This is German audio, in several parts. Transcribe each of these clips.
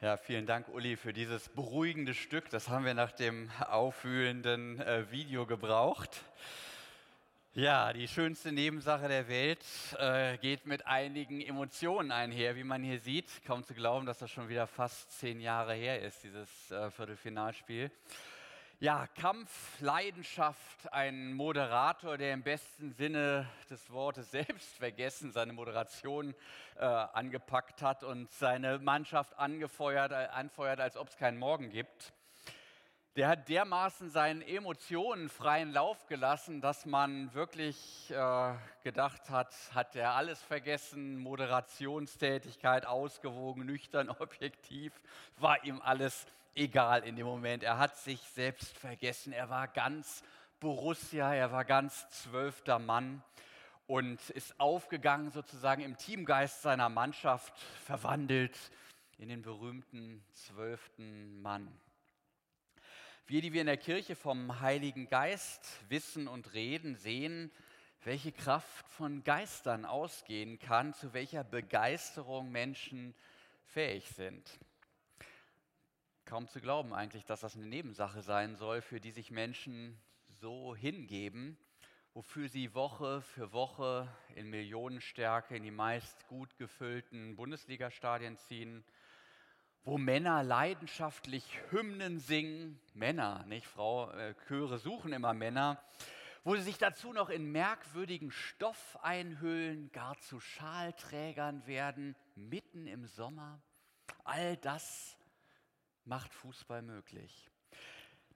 Ja, vielen Dank, Uli, für dieses beruhigende Stück. Das haben wir nach dem aufwühlenden äh, Video gebraucht. Ja, die schönste Nebensache der Welt äh, geht mit einigen Emotionen einher, wie man hier sieht. Kaum zu glauben, dass das schon wieder fast zehn Jahre her ist, dieses äh, Viertelfinalspiel. Ja, Kampf, Leidenschaft, ein Moderator, der im besten Sinne des Wortes Selbstvergessen seine Moderation äh, angepackt hat und seine Mannschaft angefeuert, äh, anfeuert, als ob es keinen Morgen gibt. Der hat dermaßen seinen Emotionen freien Lauf gelassen, dass man wirklich äh, gedacht hat, hat er alles vergessen, Moderationstätigkeit, ausgewogen, nüchtern, objektiv, war ihm alles egal in dem Moment. Er hat sich selbst vergessen. Er war ganz Borussia, er war ganz zwölfter Mann und ist aufgegangen sozusagen im Teamgeist seiner Mannschaft, verwandelt in den berühmten zwölften Mann. Wir, die wir in der Kirche vom Heiligen Geist wissen und reden, sehen, welche Kraft von Geistern ausgehen kann, zu welcher Begeisterung Menschen fähig sind. Kaum zu glauben eigentlich, dass das eine Nebensache sein soll, für die sich Menschen so hingeben, wofür sie Woche für Woche in Millionenstärke in die meist gut gefüllten Bundesligastadien ziehen, wo Männer leidenschaftlich Hymnen singen, Männer, nicht Frau, äh, Chöre suchen immer Männer, wo sie sich dazu noch in merkwürdigen Stoff einhüllen, gar zu Schalträgern werden, mitten im Sommer. All das macht Fußball möglich.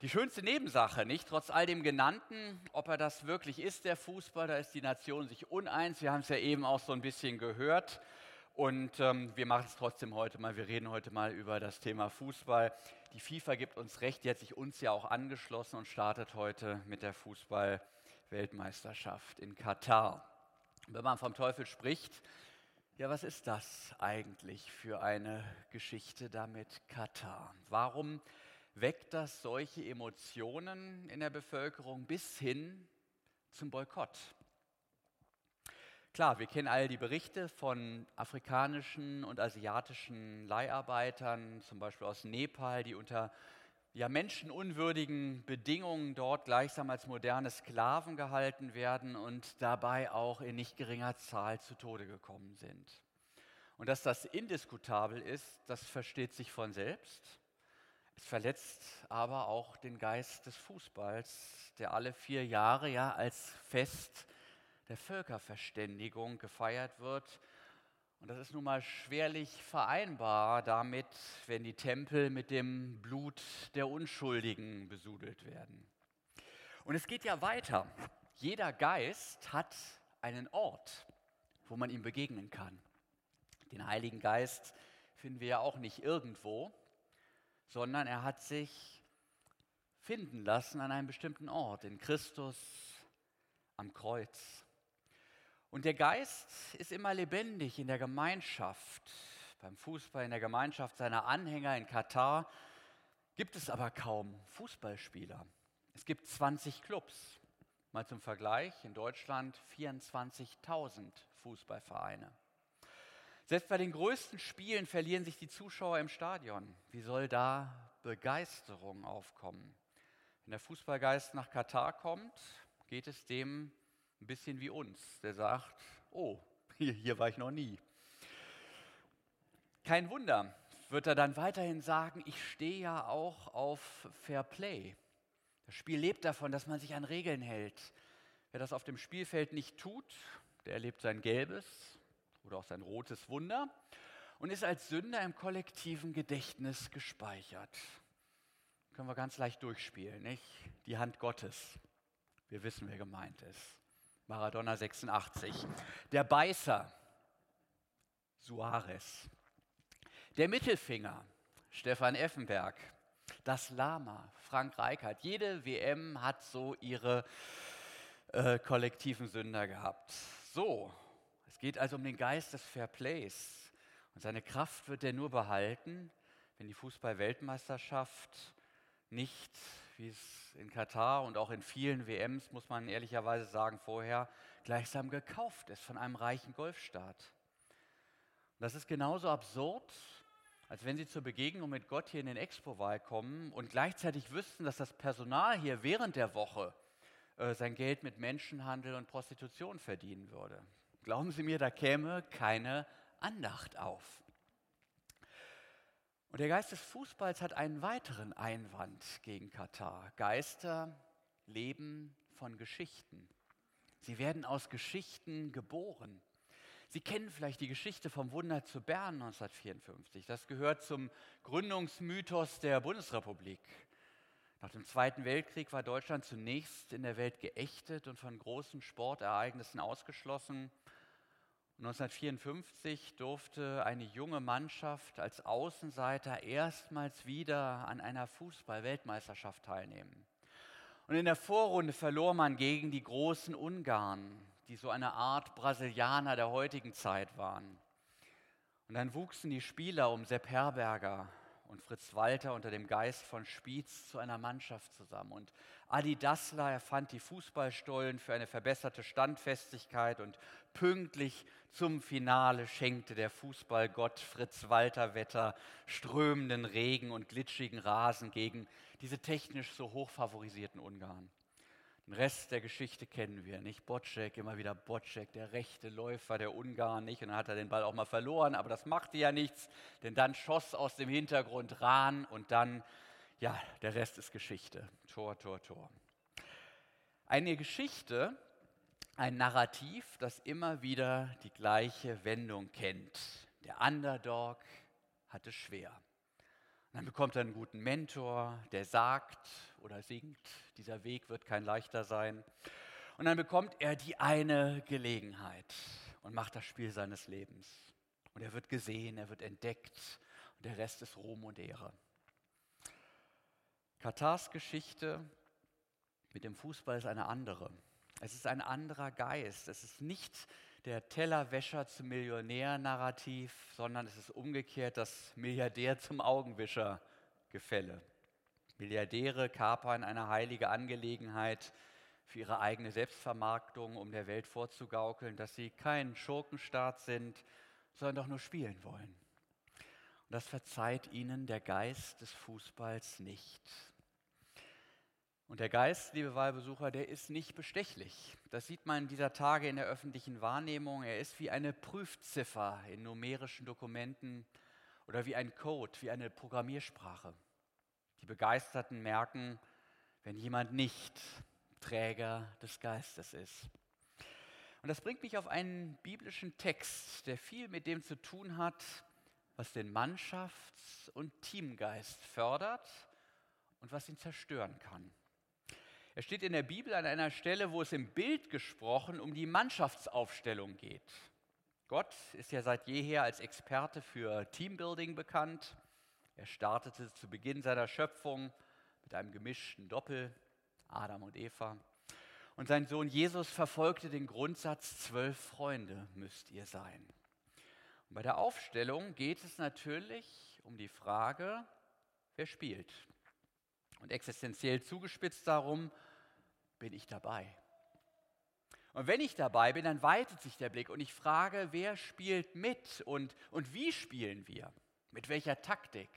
Die schönste Nebensache, nicht? Trotz all dem Genannten, ob er das wirklich ist, der Fußball, da ist die Nation sich uneins. Wir haben es ja eben auch so ein bisschen gehört. Und ähm, wir machen es trotzdem heute mal. Wir reden heute mal über das Thema Fußball. Die FIFA gibt uns recht, die hat sich uns ja auch angeschlossen und startet heute mit der Fußball-Weltmeisterschaft in Katar. Wenn man vom Teufel spricht, ja, was ist das eigentlich für eine Geschichte damit Katar? Warum weckt das solche Emotionen in der Bevölkerung bis hin zum Boykott? Klar, wir kennen alle die Berichte von afrikanischen und asiatischen Leiharbeitern, zum Beispiel aus Nepal, die unter ja, menschenunwürdigen Bedingungen dort gleichsam als moderne Sklaven gehalten werden und dabei auch in nicht geringer Zahl zu Tode gekommen sind. Und dass das indiskutabel ist, das versteht sich von selbst. Es verletzt aber auch den Geist des Fußballs, der alle vier Jahre ja als Fest der Völkerverständigung gefeiert wird und das ist nun mal schwerlich vereinbar damit, wenn die Tempel mit dem Blut der Unschuldigen besudelt werden. Und es geht ja weiter. Jeder Geist hat einen Ort, wo man ihm begegnen kann. Den Heiligen Geist finden wir ja auch nicht irgendwo, sondern er hat sich finden lassen an einem bestimmten Ort, in Christus am Kreuz. Und der Geist ist immer lebendig in der Gemeinschaft. Beim Fußball, in der Gemeinschaft seiner Anhänger in Katar gibt es aber kaum Fußballspieler. Es gibt 20 Clubs. Mal zum Vergleich, in Deutschland 24.000 Fußballvereine. Selbst bei den größten Spielen verlieren sich die Zuschauer im Stadion. Wie soll da Begeisterung aufkommen? Wenn der Fußballgeist nach Katar kommt, geht es dem ein bisschen wie uns, der sagt, oh, hier, hier war ich noch nie. Kein Wunder, wird er dann weiterhin sagen, ich stehe ja auch auf Fair Play. Das Spiel lebt davon, dass man sich an Regeln hält. Wer das auf dem Spielfeld nicht tut, der erlebt sein gelbes oder auch sein rotes Wunder und ist als Sünder im kollektiven Gedächtnis gespeichert. Können wir ganz leicht durchspielen, nicht? Die Hand Gottes. Wir wissen, wer gemeint ist. Maradona 86. Der Beißer, Suarez. Der Mittelfinger, Stefan Effenberg. Das Lama, Frank Reichert. Jede WM hat so ihre äh, kollektiven Sünder gehabt. So, es geht also um den Geist des Fairplays. Und seine Kraft wird er nur behalten, wenn die Fußball-Weltmeisterschaft nicht, wie es in Katar und auch in vielen WMs, muss man ehrlicherweise sagen, vorher gleichsam gekauft ist von einem reichen Golfstaat. Und das ist genauso absurd, als wenn sie zur Begegnung mit Gott hier in den Expo-Wahl kommen und gleichzeitig wüssten, dass das Personal hier während der Woche äh, sein Geld mit Menschenhandel und Prostitution verdienen würde. Glauben Sie mir, da käme keine Andacht auf. Und der Geist des Fußballs hat einen weiteren Einwand gegen Katar. Geister leben von Geschichten. Sie werden aus Geschichten geboren. Sie kennen vielleicht die Geschichte vom Wunder zu Bern 1954. Das gehört zum Gründungsmythos der Bundesrepublik. Nach dem Zweiten Weltkrieg war Deutschland zunächst in der Welt geächtet und von großen Sportereignissen ausgeschlossen. 1954 durfte eine junge Mannschaft als Außenseiter erstmals wieder an einer Fußball-Weltmeisterschaft teilnehmen. Und in der Vorrunde verlor man gegen die großen Ungarn, die so eine Art Brasilianer der heutigen Zeit waren. Und dann wuchsen die Spieler um Sepp Herberger und Fritz Walter unter dem Geist von Spiez zu einer Mannschaft zusammen. Und Adi Dassler erfand die Fußballstollen für eine verbesserte Standfestigkeit und pünktlich zum Finale schenkte der Fußballgott Fritz Walter Wetter strömenden Regen und glitschigen Rasen gegen diese technisch so hoch favorisierten Ungarn. Den Rest der Geschichte kennen wir, nicht? Bocek, immer wieder Bocek, der rechte Läufer der Ungarn, nicht? Und dann hat er den Ball auch mal verloren, aber das machte ja nichts, denn dann schoss aus dem Hintergrund Rahn und dann, ja, der Rest ist Geschichte. Tor, Tor, Tor. Eine Geschichte, ein Narrativ, das immer wieder die gleiche Wendung kennt. Der Underdog hat es schwer. Und dann bekommt er einen guten Mentor, der sagt oder singt, dieser Weg wird kein leichter sein. Und dann bekommt er die eine Gelegenheit und macht das Spiel seines Lebens. Und er wird gesehen, er wird entdeckt und der Rest ist Ruhm und Ehre. Katars Geschichte mit dem Fußball ist eine andere. Es ist ein anderer Geist. Es ist nicht der Tellerwäscher zum Millionär-Narrativ, sondern es ist umgekehrt das Milliardär zum Augenwischer-Gefälle. Milliardäre kapern eine heilige Angelegenheit für ihre eigene Selbstvermarktung, um der Welt vorzugaukeln, dass sie kein Schurkenstaat sind, sondern doch nur spielen wollen. Und das verzeiht ihnen der Geist des Fußballs nicht. Und der Geist, liebe Wahlbesucher, der ist nicht bestechlich. Das sieht man dieser Tage in der öffentlichen Wahrnehmung. Er ist wie eine Prüfziffer in numerischen Dokumenten oder wie ein Code, wie eine Programmiersprache. Die Begeisterten merken, wenn jemand nicht Träger des Geistes ist. Und das bringt mich auf einen biblischen Text, der viel mit dem zu tun hat, was den Mannschafts- und Teamgeist fördert und was ihn zerstören kann. Er steht in der Bibel an einer Stelle, wo es im Bild gesprochen um die Mannschaftsaufstellung geht. Gott ist ja seit jeher als Experte für Teambuilding bekannt. Er startete zu Beginn seiner Schöpfung mit einem gemischten Doppel, Adam und Eva. Und sein Sohn Jesus verfolgte den Grundsatz, zwölf Freunde müsst ihr sein. Und bei der Aufstellung geht es natürlich um die Frage, wer spielt. Und existenziell zugespitzt darum, bin ich dabei? Und wenn ich dabei bin, dann weitet sich der Blick und ich frage, wer spielt mit und, und wie spielen wir? Mit welcher Taktik?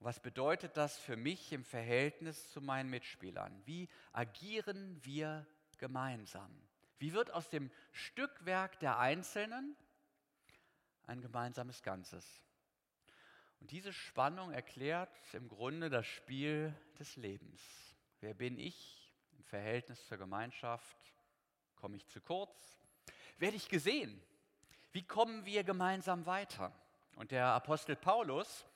Was bedeutet das für mich im Verhältnis zu meinen Mitspielern? Wie agieren wir gemeinsam? Wie wird aus dem Stückwerk der Einzelnen ein gemeinsames Ganzes? Und diese Spannung erklärt im Grunde das Spiel des Lebens. Wer bin ich im Verhältnis zur Gemeinschaft? Komme ich zu kurz? Werde ich gesehen? Wie kommen wir gemeinsam weiter? Und der Apostel Paulus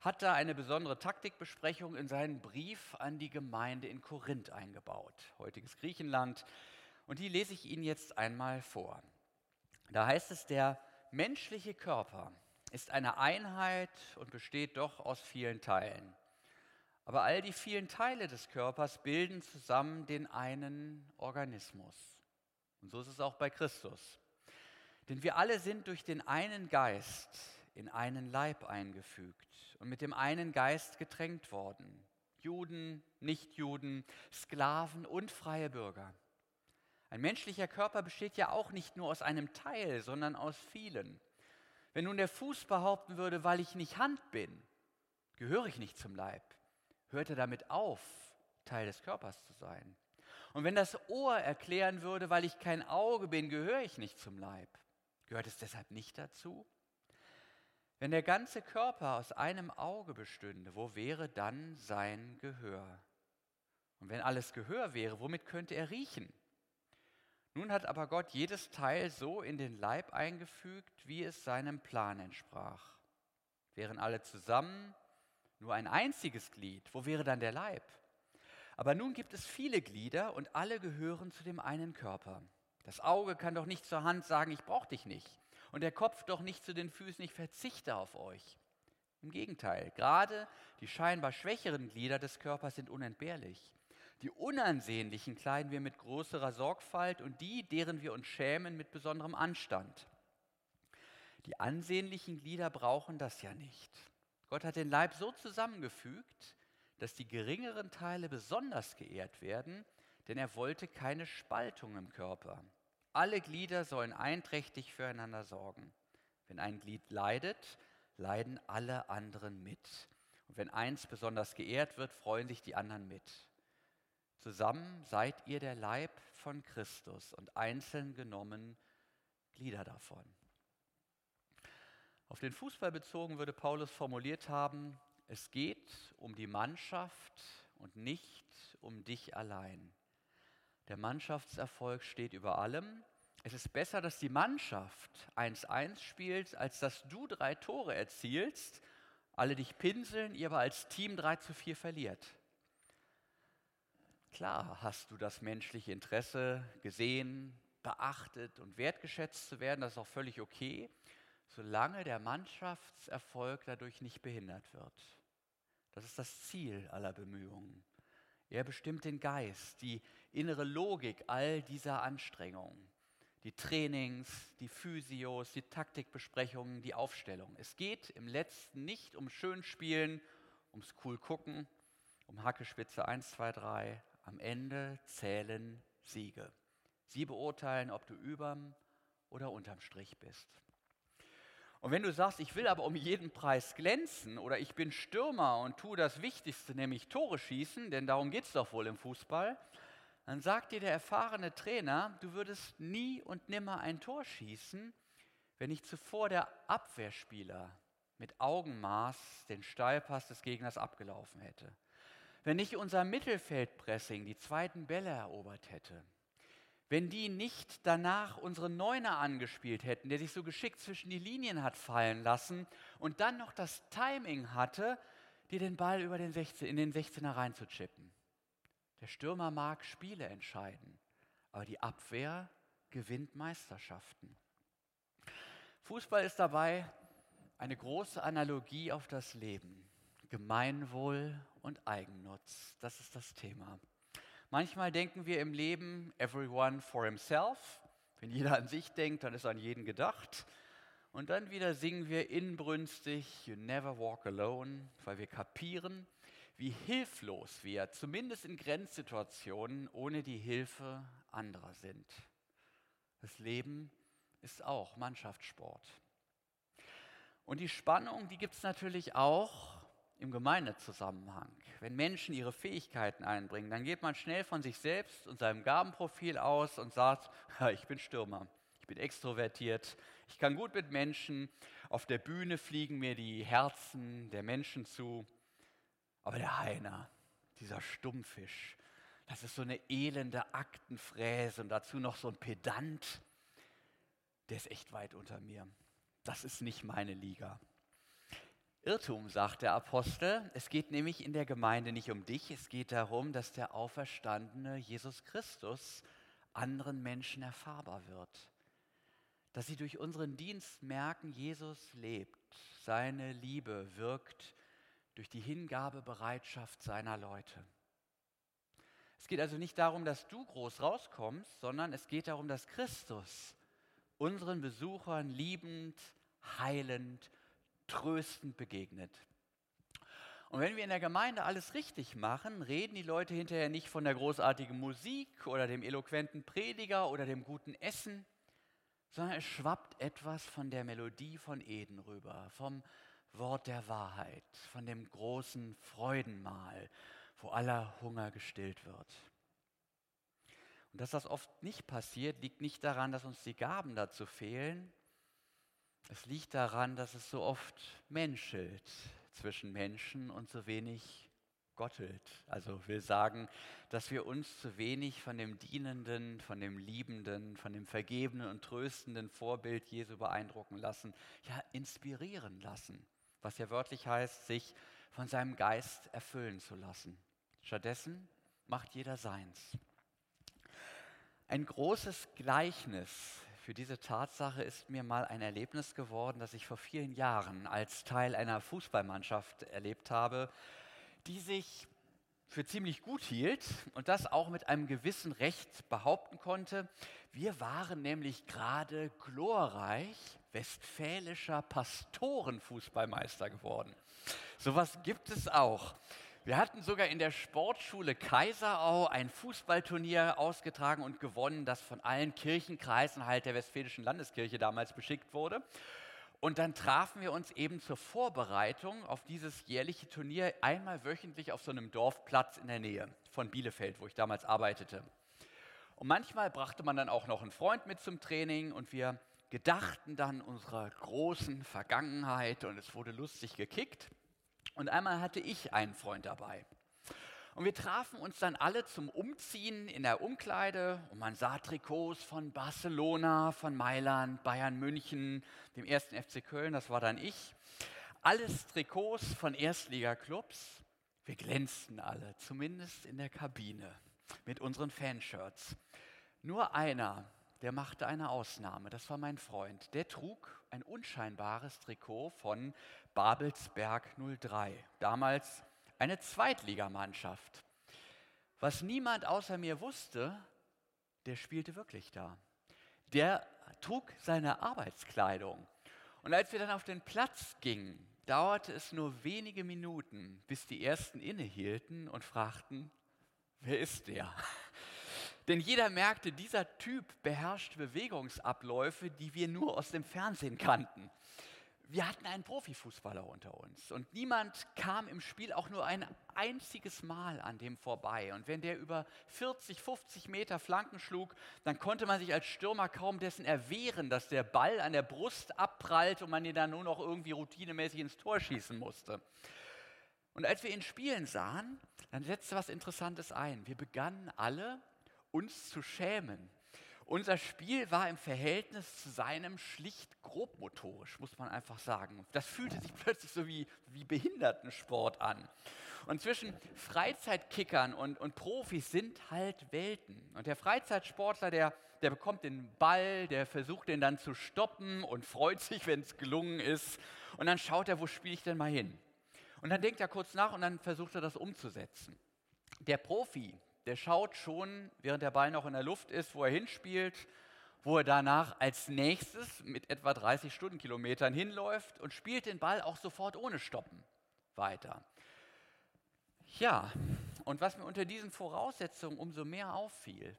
hat da eine besondere Taktikbesprechung in seinen Brief an die Gemeinde in Korinth eingebaut, heutiges Griechenland. Und die lese ich Ihnen jetzt einmal vor. Da heißt es, der menschliche Körper ist eine Einheit und besteht doch aus vielen Teilen. Aber all die vielen Teile des Körpers bilden zusammen den einen Organismus. Und so ist es auch bei Christus. Denn wir alle sind durch den einen Geist in einen Leib eingefügt und mit dem einen Geist getränkt worden. Juden, Nichtjuden, Sklaven und freie Bürger. Ein menschlicher Körper besteht ja auch nicht nur aus einem Teil, sondern aus vielen. Wenn nun der Fuß behaupten würde, weil ich nicht Hand bin, gehöre ich nicht zum Leib, hört er damit auf, Teil des Körpers zu sein. Und wenn das Ohr erklären würde, weil ich kein Auge bin, gehöre ich nicht zum Leib, gehört es deshalb nicht dazu? Wenn der ganze Körper aus einem Auge bestünde, wo wäre dann sein Gehör? Und wenn alles Gehör wäre, womit könnte er riechen? Nun hat aber Gott jedes Teil so in den Leib eingefügt, wie es seinem Plan entsprach. Wären alle zusammen nur ein einziges Glied, wo wäre dann der Leib? Aber nun gibt es viele Glieder und alle gehören zu dem einen Körper. Das Auge kann doch nicht zur Hand sagen, ich brauche dich nicht. Und der Kopf doch nicht zu den Füßen, ich verzichte auf euch. Im Gegenteil, gerade die scheinbar schwächeren Glieder des Körpers sind unentbehrlich. Die unansehnlichen kleiden wir mit größerer Sorgfalt und die, deren wir uns schämen, mit besonderem Anstand. Die ansehnlichen Glieder brauchen das ja nicht. Gott hat den Leib so zusammengefügt, dass die geringeren Teile besonders geehrt werden, denn er wollte keine Spaltung im Körper. Alle Glieder sollen einträchtig füreinander sorgen. Wenn ein Glied leidet, leiden alle anderen mit. Und wenn eins besonders geehrt wird, freuen sich die anderen mit. Zusammen seid ihr der Leib von Christus und einzeln genommen Glieder davon. Auf den Fußball bezogen würde Paulus formuliert haben, es geht um die Mannschaft und nicht um dich allein. Der Mannschaftserfolg steht über allem. Es ist besser, dass die Mannschaft 1-1 spielt, als dass du drei Tore erzielst, alle dich pinseln, ihr aber als Team 3 zu 4 verliert. Klar hast du das menschliche Interesse gesehen, beachtet und wertgeschätzt zu werden, das ist auch völlig okay, solange der Mannschaftserfolg dadurch nicht behindert wird. Das ist das Ziel aller Bemühungen. Er bestimmt den Geist, die innere Logik all dieser Anstrengungen, die Trainings, die Physios, die Taktikbesprechungen, die Aufstellung. Es geht im letzten nicht um Schönspielen, ums cool gucken, um Hackespitze 1, 2, 3, am Ende zählen Siege. Sie beurteilen, ob du überm oder unterm Strich bist. Und wenn du sagst, ich will aber um jeden Preis glänzen oder ich bin Stürmer und tue das Wichtigste, nämlich Tore schießen, denn darum geht es doch wohl im Fußball, dann sagt dir der erfahrene Trainer, du würdest nie und nimmer ein Tor schießen, wenn nicht zuvor der Abwehrspieler mit Augenmaß den Steilpass des Gegners abgelaufen hätte. Wenn nicht unser Mittelfeldpressing die zweiten Bälle erobert hätte, wenn die nicht danach unseren Neuner angespielt hätten, der sich so geschickt zwischen die Linien hat fallen lassen und dann noch das Timing hatte, dir den Ball über den 16, in den 16er reinzuchippen. Der Stürmer mag Spiele entscheiden, aber die Abwehr gewinnt Meisterschaften. Fußball ist dabei eine große Analogie auf das Leben. Gemeinwohl und Eigennutz. Das ist das Thema. Manchmal denken wir im Leben, everyone for himself. Wenn jeder an sich denkt, dann ist an jeden gedacht. Und dann wieder singen wir inbrünstig, You never walk alone, weil wir kapieren, wie hilflos wir, zumindest in Grenzsituationen, ohne die Hilfe anderer sind. Das Leben ist auch Mannschaftssport. Und die Spannung, die gibt es natürlich auch im Gemeindezusammenhang. Wenn Menschen ihre Fähigkeiten einbringen, dann geht man schnell von sich selbst und seinem Gabenprofil aus und sagt, ich bin Stürmer, ich bin extrovertiert, ich kann gut mit Menschen, auf der Bühne fliegen mir die Herzen der Menschen zu. Aber der Heiner, dieser Stummfisch, das ist so eine elende Aktenfräse und dazu noch so ein Pedant, der ist echt weit unter mir. Das ist nicht meine Liga. Irrtum, sagt der Apostel. Es geht nämlich in der Gemeinde nicht um dich, es geht darum, dass der auferstandene Jesus Christus anderen Menschen erfahrbar wird. Dass sie durch unseren Dienst merken, Jesus lebt, seine Liebe wirkt durch die Hingabebereitschaft seiner Leute. Es geht also nicht darum, dass du groß rauskommst, sondern es geht darum, dass Christus unseren Besuchern liebend, heilend, tröstend begegnet. Und wenn wir in der Gemeinde alles richtig machen, reden die Leute hinterher nicht von der großartigen Musik oder dem eloquenten Prediger oder dem guten Essen, sondern es schwappt etwas von der Melodie von Eden rüber, vom Wort der Wahrheit, von dem großen Freudenmahl, wo aller Hunger gestillt wird. Und dass das oft nicht passiert, liegt nicht daran, dass uns die Gaben dazu fehlen. Es liegt daran, dass es so oft menschelt zwischen Menschen und so wenig gottelt. Also will sagen, dass wir uns zu wenig von dem dienenden, von dem liebenden, von dem vergebenen und tröstenden Vorbild Jesu beeindrucken lassen, ja inspirieren lassen, was ja wörtlich heißt, sich von seinem Geist erfüllen zu lassen. Stattdessen macht jeder seins. Ein großes Gleichnis für diese Tatsache ist mir mal ein Erlebnis geworden, das ich vor vielen Jahren als Teil einer Fußballmannschaft erlebt habe, die sich für ziemlich gut hielt und das auch mit einem gewissen Recht behaupten konnte. Wir waren nämlich gerade glorreich westfälischer Pastorenfußballmeister geworden. Sowas gibt es auch. Wir hatten sogar in der Sportschule Kaiserau ein Fußballturnier ausgetragen und gewonnen, das von allen Kirchenkreisen halt der Westfälischen Landeskirche damals beschickt wurde. Und dann trafen wir uns eben zur Vorbereitung auf dieses jährliche Turnier einmal wöchentlich auf so einem Dorfplatz in der Nähe von Bielefeld, wo ich damals arbeitete. Und manchmal brachte man dann auch noch einen Freund mit zum Training und wir gedachten dann unserer großen Vergangenheit und es wurde lustig gekickt. Und einmal hatte ich einen Freund dabei. Und wir trafen uns dann alle zum Umziehen in der Umkleide und man sah Trikots von Barcelona, von Mailand, Bayern München, dem ersten FC Köln, das war dann ich. Alles Trikots von Erstliga-Clubs. Wir glänzten alle, zumindest in der Kabine mit unseren Fanshirts. Nur einer, der machte eine Ausnahme, das war mein Freund. Der trug ein unscheinbares Trikot von Babelsberg 03. Damals eine Zweitligamannschaft. Was niemand außer mir wusste, der spielte wirklich da. Der trug seine Arbeitskleidung. Und als wir dann auf den Platz gingen, dauerte es nur wenige Minuten, bis die ersten innehielten und fragten, wer ist der? Denn jeder merkte, dieser Typ beherrscht Bewegungsabläufe, die wir nur aus dem Fernsehen kannten wir hatten einen Profifußballer unter uns und niemand kam im Spiel auch nur ein einziges Mal an dem vorbei. Und wenn der über 40, 50 Meter Flanken schlug, dann konnte man sich als Stürmer kaum dessen erwehren, dass der Ball an der Brust abprallt und man ihn dann nur noch irgendwie routinemäßig ins Tor schießen musste. Und als wir ihn spielen sahen, dann setzte was Interessantes ein. Wir begannen alle, uns zu schämen unser Spiel war im Verhältnis zu seinem schlicht grobmotorisch, muss man einfach sagen. Das fühlte sich plötzlich so wie, wie Behindertensport an. Und zwischen Freizeitkickern und, und Profis sind halt Welten. Und der Freizeitsportler, der, der bekommt den Ball, der versucht den dann zu stoppen und freut sich, wenn es gelungen ist. Und dann schaut er, wo spiele ich denn mal hin? Und dann denkt er kurz nach und dann versucht er das umzusetzen. Der Profi, der schaut schon, während der Ball noch in der Luft ist, wo er hinspielt, wo er danach als nächstes mit etwa 30 Stundenkilometern hinläuft und spielt den Ball auch sofort ohne Stoppen weiter. Ja, und was mir unter diesen Voraussetzungen umso mehr auffiel,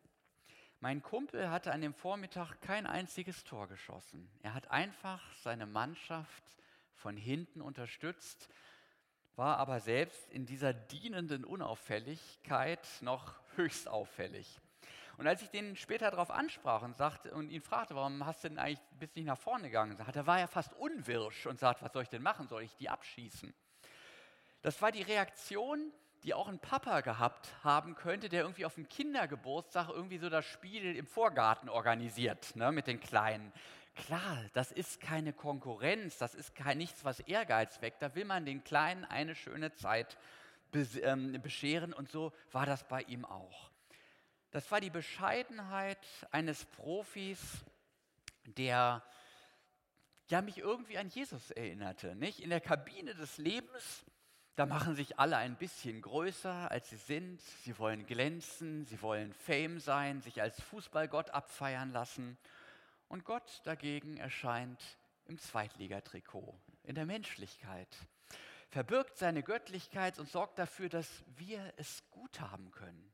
mein Kumpel hatte an dem Vormittag kein einziges Tor geschossen. Er hat einfach seine Mannschaft von hinten unterstützt war aber selbst in dieser dienenden Unauffälligkeit noch höchst auffällig. Und als ich den später darauf ansprach und, sagte, und ihn fragte, warum hast du denn eigentlich bis nicht nach vorne gegangen, er war ja fast unwirsch und sagte, was soll ich denn machen, soll ich die abschießen? Das war die Reaktion, die auch ein Papa gehabt haben könnte, der irgendwie auf dem Kindergeburtstag irgendwie so das Spiel im Vorgarten organisiert ne, mit den Kleinen. Klar, das ist keine Konkurrenz, das ist kein, nichts, was Ehrgeiz weckt. Da will man den Kleinen eine schöne Zeit bescheren und so war das bei ihm auch. Das war die Bescheidenheit eines Profis, der ja, mich irgendwie an Jesus erinnerte. Nicht? In der Kabine des Lebens, da machen sich alle ein bisschen größer, als sie sind. Sie wollen glänzen, sie wollen Fame sein, sich als Fußballgott abfeiern lassen. Und Gott dagegen erscheint im Zweitligatrikot, in der Menschlichkeit, verbirgt seine Göttlichkeit und sorgt dafür, dass wir es gut haben können.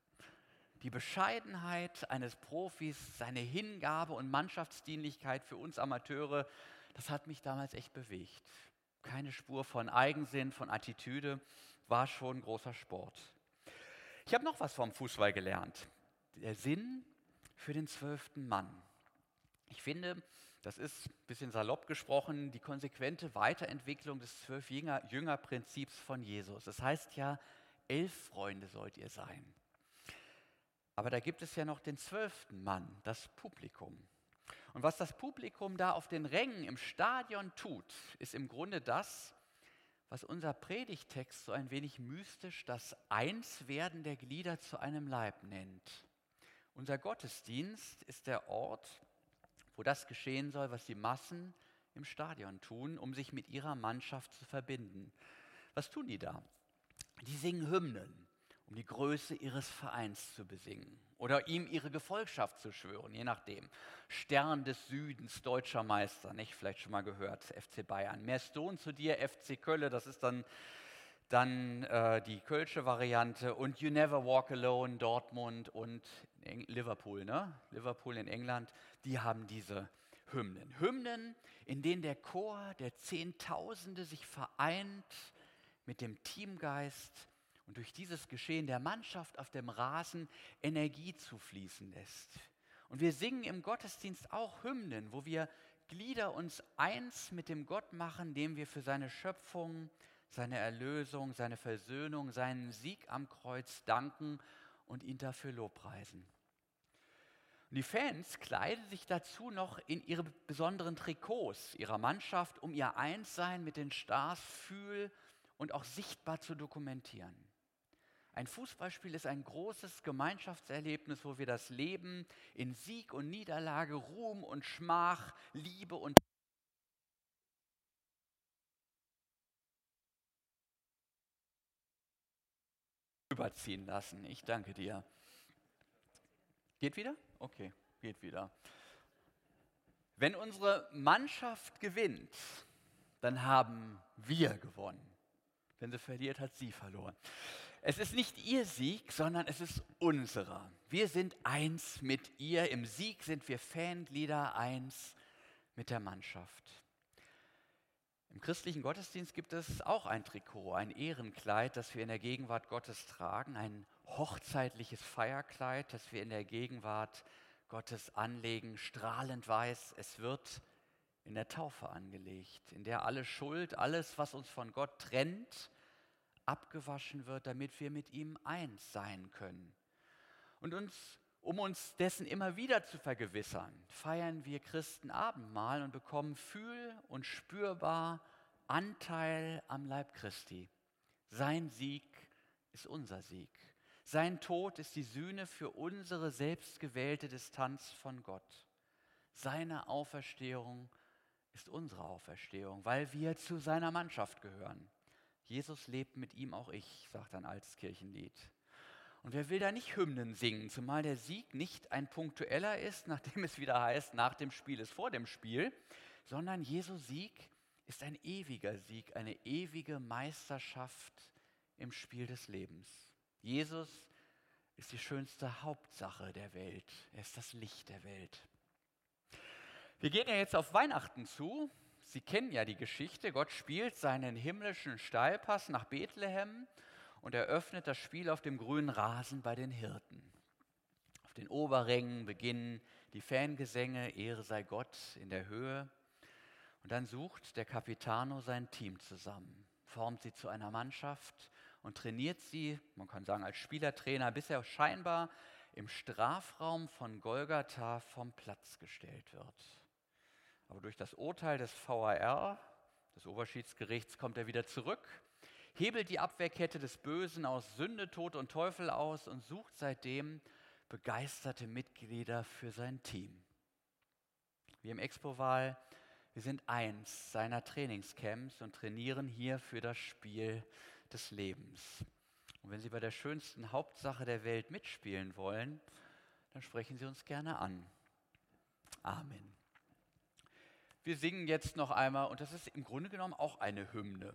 Die Bescheidenheit eines Profis, seine Hingabe und Mannschaftsdienlichkeit für uns Amateure, das hat mich damals echt bewegt. Keine Spur von Eigensinn, von Attitüde, war schon großer Sport. Ich habe noch was vom Fußball gelernt. Der Sinn für den zwölften Mann. Ich finde, das ist ein bisschen salopp gesprochen, die konsequente Weiterentwicklung des Zwölf-Jünger-Prinzips von Jesus. Das heißt ja, elf Freunde sollt ihr sein. Aber da gibt es ja noch den zwölften Mann, das Publikum. Und was das Publikum da auf den Rängen im Stadion tut, ist im Grunde das, was unser Predigtext so ein wenig mystisch das Einswerden der Glieder zu einem Leib nennt. Unser Gottesdienst ist der Ort, wo das geschehen soll, was die Massen im Stadion tun, um sich mit ihrer Mannschaft zu verbinden. Was tun die da? Die singen Hymnen, um die Größe ihres Vereins zu besingen oder ihm ihre Gefolgschaft zu schwören, je nachdem. Stern des Südens, deutscher Meister, nicht? Vielleicht schon mal gehört, FC Bayern. Mehr Stone zu dir, FC Kölle, das ist dann, dann äh, die Kölsche Variante. Und You Never Walk Alone, Dortmund und Liverpool, ne? Liverpool in England, die haben diese Hymnen. Hymnen, in denen der Chor der Zehntausende sich vereint mit dem Teamgeist und durch dieses Geschehen der Mannschaft auf dem Rasen Energie zufließen lässt. Und wir singen im Gottesdienst auch Hymnen, wo wir Glieder uns eins mit dem Gott machen, dem wir für seine Schöpfung, seine Erlösung, seine Versöhnung, seinen Sieg am Kreuz danken und ihn dafür lobpreisen. Und die Fans kleiden sich dazu noch in ihre besonderen Trikots ihrer Mannschaft, um ihr Einssein mit den Stars fühl und auch sichtbar zu dokumentieren. Ein Fußballspiel ist ein großes Gemeinschaftserlebnis, wo wir das Leben in Sieg und Niederlage, Ruhm und Schmach, Liebe und überziehen lassen. Ich danke dir. Geht wieder? Okay, geht wieder. Wenn unsere Mannschaft gewinnt, dann haben wir gewonnen. Wenn sie verliert, hat sie verloren. Es ist nicht ihr Sieg, sondern es ist unserer. Wir sind eins mit ihr. Im Sieg sind wir Fanglieder eins mit der Mannschaft. Im christlichen Gottesdienst gibt es auch ein Trikot, ein Ehrenkleid, das wir in der Gegenwart Gottes tragen, ein hochzeitliches Feierkleid, das wir in der Gegenwart Gottes anlegen, strahlend weiß. Es wird in der Taufe angelegt, in der alle Schuld, alles, was uns von Gott trennt, abgewaschen wird, damit wir mit ihm eins sein können. Und uns, um uns dessen immer wieder zu vergewissern, feiern wir Christen Abendmahl und bekommen fühl- und spürbar Anteil am Leib Christi. Sein Sieg ist unser Sieg. Sein Tod ist die Sühne für unsere selbstgewählte Distanz von Gott. Seine Auferstehung ist unsere Auferstehung, weil wir zu seiner Mannschaft gehören. Jesus lebt mit ihm auch ich, sagt ein altes Kirchenlied. Und wer will da nicht Hymnen singen, zumal der Sieg nicht ein punktueller ist, nachdem es wieder heißt, nach dem Spiel ist vor dem Spiel, sondern Jesu Sieg ist ein ewiger Sieg, eine ewige Meisterschaft im Spiel des Lebens. Jesus ist die schönste Hauptsache der Welt. Er ist das Licht der Welt. Wir gehen ja jetzt auf Weihnachten zu. Sie kennen ja die Geschichte. Gott spielt seinen himmlischen Steilpass nach Bethlehem und eröffnet das Spiel auf dem grünen Rasen bei den Hirten. Auf den Oberrängen beginnen die Fangesänge, Ehre sei Gott in der Höhe. Und dann sucht der Capitano sein Team zusammen, formt sie zu einer Mannschaft und trainiert sie, man kann sagen als Spielertrainer, bis er scheinbar im Strafraum von Golgatha vom Platz gestellt wird. Aber durch das Urteil des VAR, des Oberschiedsgerichts, kommt er wieder zurück, hebelt die Abwehrkette des Bösen aus Sünde, Tod und Teufel aus und sucht seitdem begeisterte Mitglieder für sein Team. Wir im Expo-Wahl, wir sind eins seiner Trainingscamps und trainieren hier für das Spiel des Lebens. Und wenn Sie bei der schönsten Hauptsache der Welt mitspielen wollen, dann sprechen Sie uns gerne an. Amen. Wir singen jetzt noch einmal, und das ist im Grunde genommen auch eine Hymne.